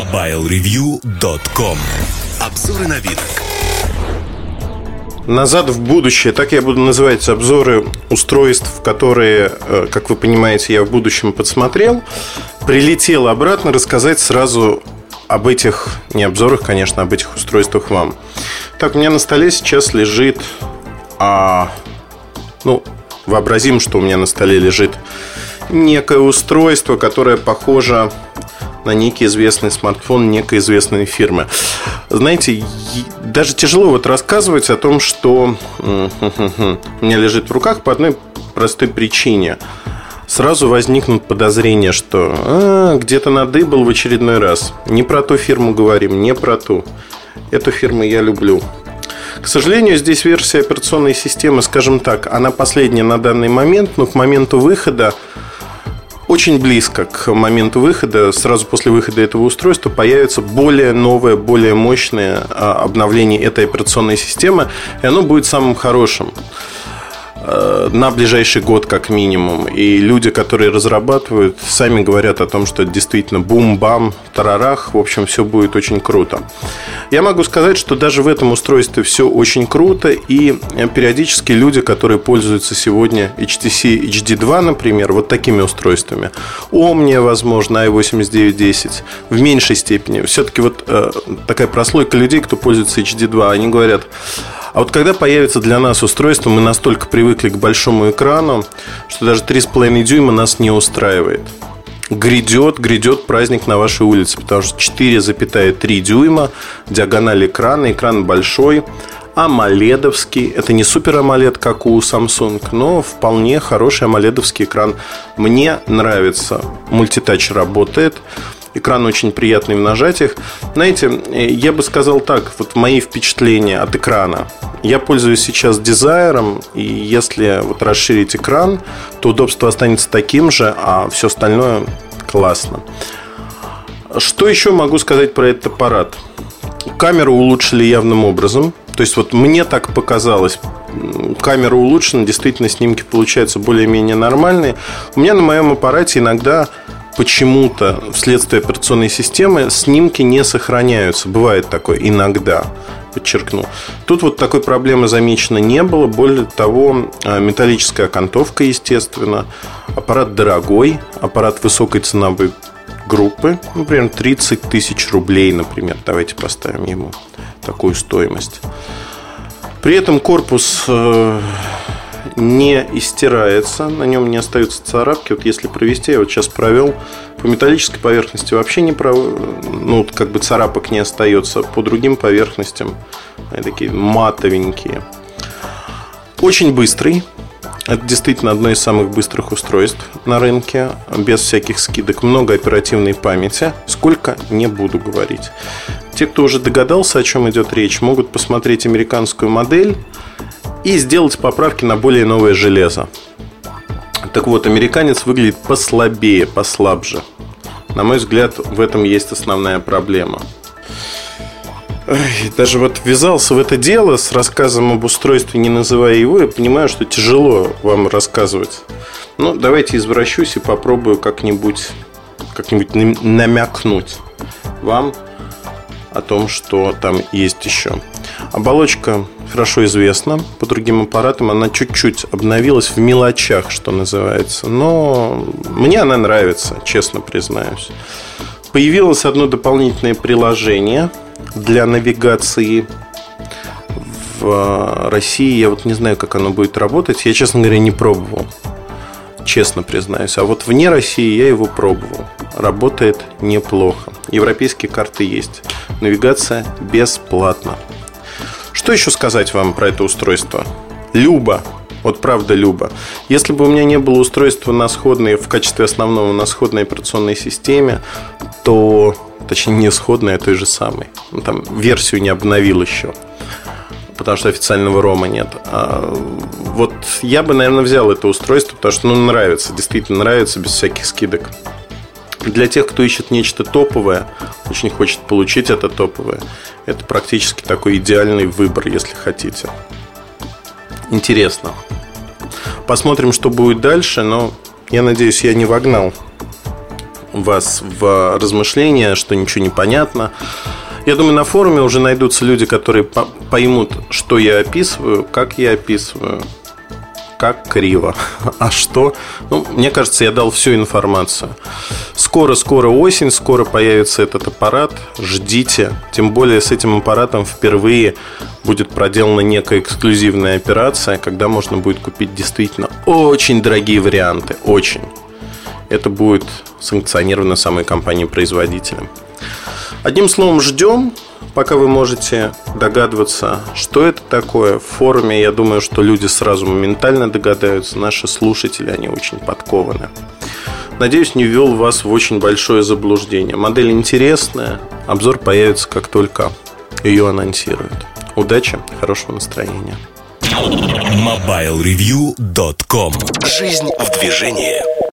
MobileReview.com Обзоры на вид. Назад в будущее, так я буду называть обзоры устройств, которые, э, как вы понимаете, я в будущем подсмотрел. Прилетел обратно рассказать сразу об этих, не обзорах, конечно, об этих устройствах вам. Так, у меня на столе сейчас лежит, а, ну, вообразим, что у меня на столе лежит некое устройство, которое похоже на некий известный смартфон некой известной фирмы. Знаете, даже тяжело вот рассказывать о том, что у меня лежит в руках по одной простой причине. Сразу возникнут подозрения, что а, где-то надыбал в очередной раз. Не про ту фирму говорим, не про ту. Эту фирму я люблю. К сожалению, здесь версия операционной системы, скажем так, она последняя на данный момент, но к моменту выхода очень близко к моменту выхода, сразу после выхода этого устройства, появится более новое, более мощное а, обновление этой операционной системы, и оно будет самым хорошим. Э, на ближайший год как минимум. И люди, которые разрабатывают, сами говорят о том, что действительно бум-бам, тарарах, в общем, все будет очень круто. Я могу сказать, что даже в этом устройстве все очень круто, и периодически люди, которые пользуются сегодня HTC HD2, например, вот такими устройствами, Omnia, возможно, i8910, в меньшей степени, все-таки вот э, такая прослойка людей, кто пользуется HD2, они говорят, а вот когда появится для нас устройство, мы настолько привыкли к большому экрану, что даже 3,5 дюйма нас не устраивает. Грядет, грядет праздник на вашей улице, потому что 4,3 дюйма, диагональ экрана, экран большой, амоледовский. Это не супер амолед, как у Samsung, но вполне хороший амоледовский экран. Мне нравится. Мультитач работает. Экран очень приятный в нажатиях. Знаете, я бы сказал так, вот мои впечатления от экрана. Я пользуюсь сейчас дизайром, и если вот расширить экран, то удобство останется таким же, а все остальное классно. Что еще могу сказать про этот аппарат? Камеру улучшили явным образом. То есть вот мне так показалось, камера улучшена, действительно снимки получаются более-менее нормальные. У меня на моем аппарате иногда почему-то вследствие операционной системы снимки не сохраняются. Бывает такое иногда, подчеркну. Тут вот такой проблемы замечено не было. Более того, а, металлическая окантовка, естественно. Аппарат дорогой, аппарат высокой ценовой группы, например, 30 тысяч рублей, например. Давайте поставим ему такую стоимость. При этом корпус э, не истирается, на нем не остаются царапки. Вот если провести, я вот сейчас провел, по металлической поверхности вообще не пров... ну, как бы царапок не остается, по другим поверхностям они такие матовенькие. Очень быстрый. Это действительно одно из самых быстрых устройств на рынке, без всяких скидок, много оперативной памяти. Сколько, не буду говорить. Те, кто уже догадался, о чем идет речь, могут посмотреть американскую модель и сделать поправки на более новое железо. Так вот, американец выглядит послабее, послабже. На мой взгляд, в этом есть основная проблема. Даже вот ввязался в это дело с рассказом об устройстве, не называя его, я понимаю, что тяжело вам рассказывать. Ну, давайте извращусь и попробую как-нибудь как-нибудь намякнуть вам о том, что там есть еще. Оболочка хорошо известна по другим аппаратам. Она чуть-чуть обновилась в мелочах, что называется. Но мне она нравится, честно признаюсь. Появилось одно дополнительное приложение для навигации в России. Я вот не знаю, как оно будет работать. Я, честно говоря, не пробовал. Честно признаюсь. А вот вне России я его пробовал. Работает неплохо. Европейские карты есть. Навигация бесплатна. Что еще сказать вам про это устройство? Люба. Вот правда Люба. Если бы у меня не было устройства на сходной, в качестве основного на сходной операционной системе, то, точнее, не сходной, а той же самой. Ну, там версию не обновил еще потому что официального рома нет. А вот я бы, наверное, взял это устройство, потому что ну, нравится, действительно нравится, без всяких скидок. Для тех, кто ищет нечто топовое, очень хочет получить это топовое, это практически такой идеальный выбор, если хотите. Интересно. Посмотрим, что будет дальше, но я надеюсь, я не вогнал вас в размышления, что ничего не понятно. Я думаю, на форуме уже найдутся люди, которые поймут, что я описываю, как я описываю, как криво. А что? Ну, мне кажется, я дал всю информацию. Скоро-скоро осень, скоро появится этот аппарат. Ждите. Тем более с этим аппаратом впервые будет проделана некая эксклюзивная операция, когда можно будет купить действительно очень дорогие варианты. Очень. Это будет санкционировано самой компанией-производителем. Одним словом, ждем пока вы можете догадываться, что это такое. В форуме, я думаю, что люди сразу моментально догадаются. Наши слушатели, они очень подкованы. Надеюсь, не ввел вас в очень большое заблуждение. Модель интересная. Обзор появится, как только ее анонсируют. Удачи, хорошего настроения. MobileReview.com Жизнь в движении.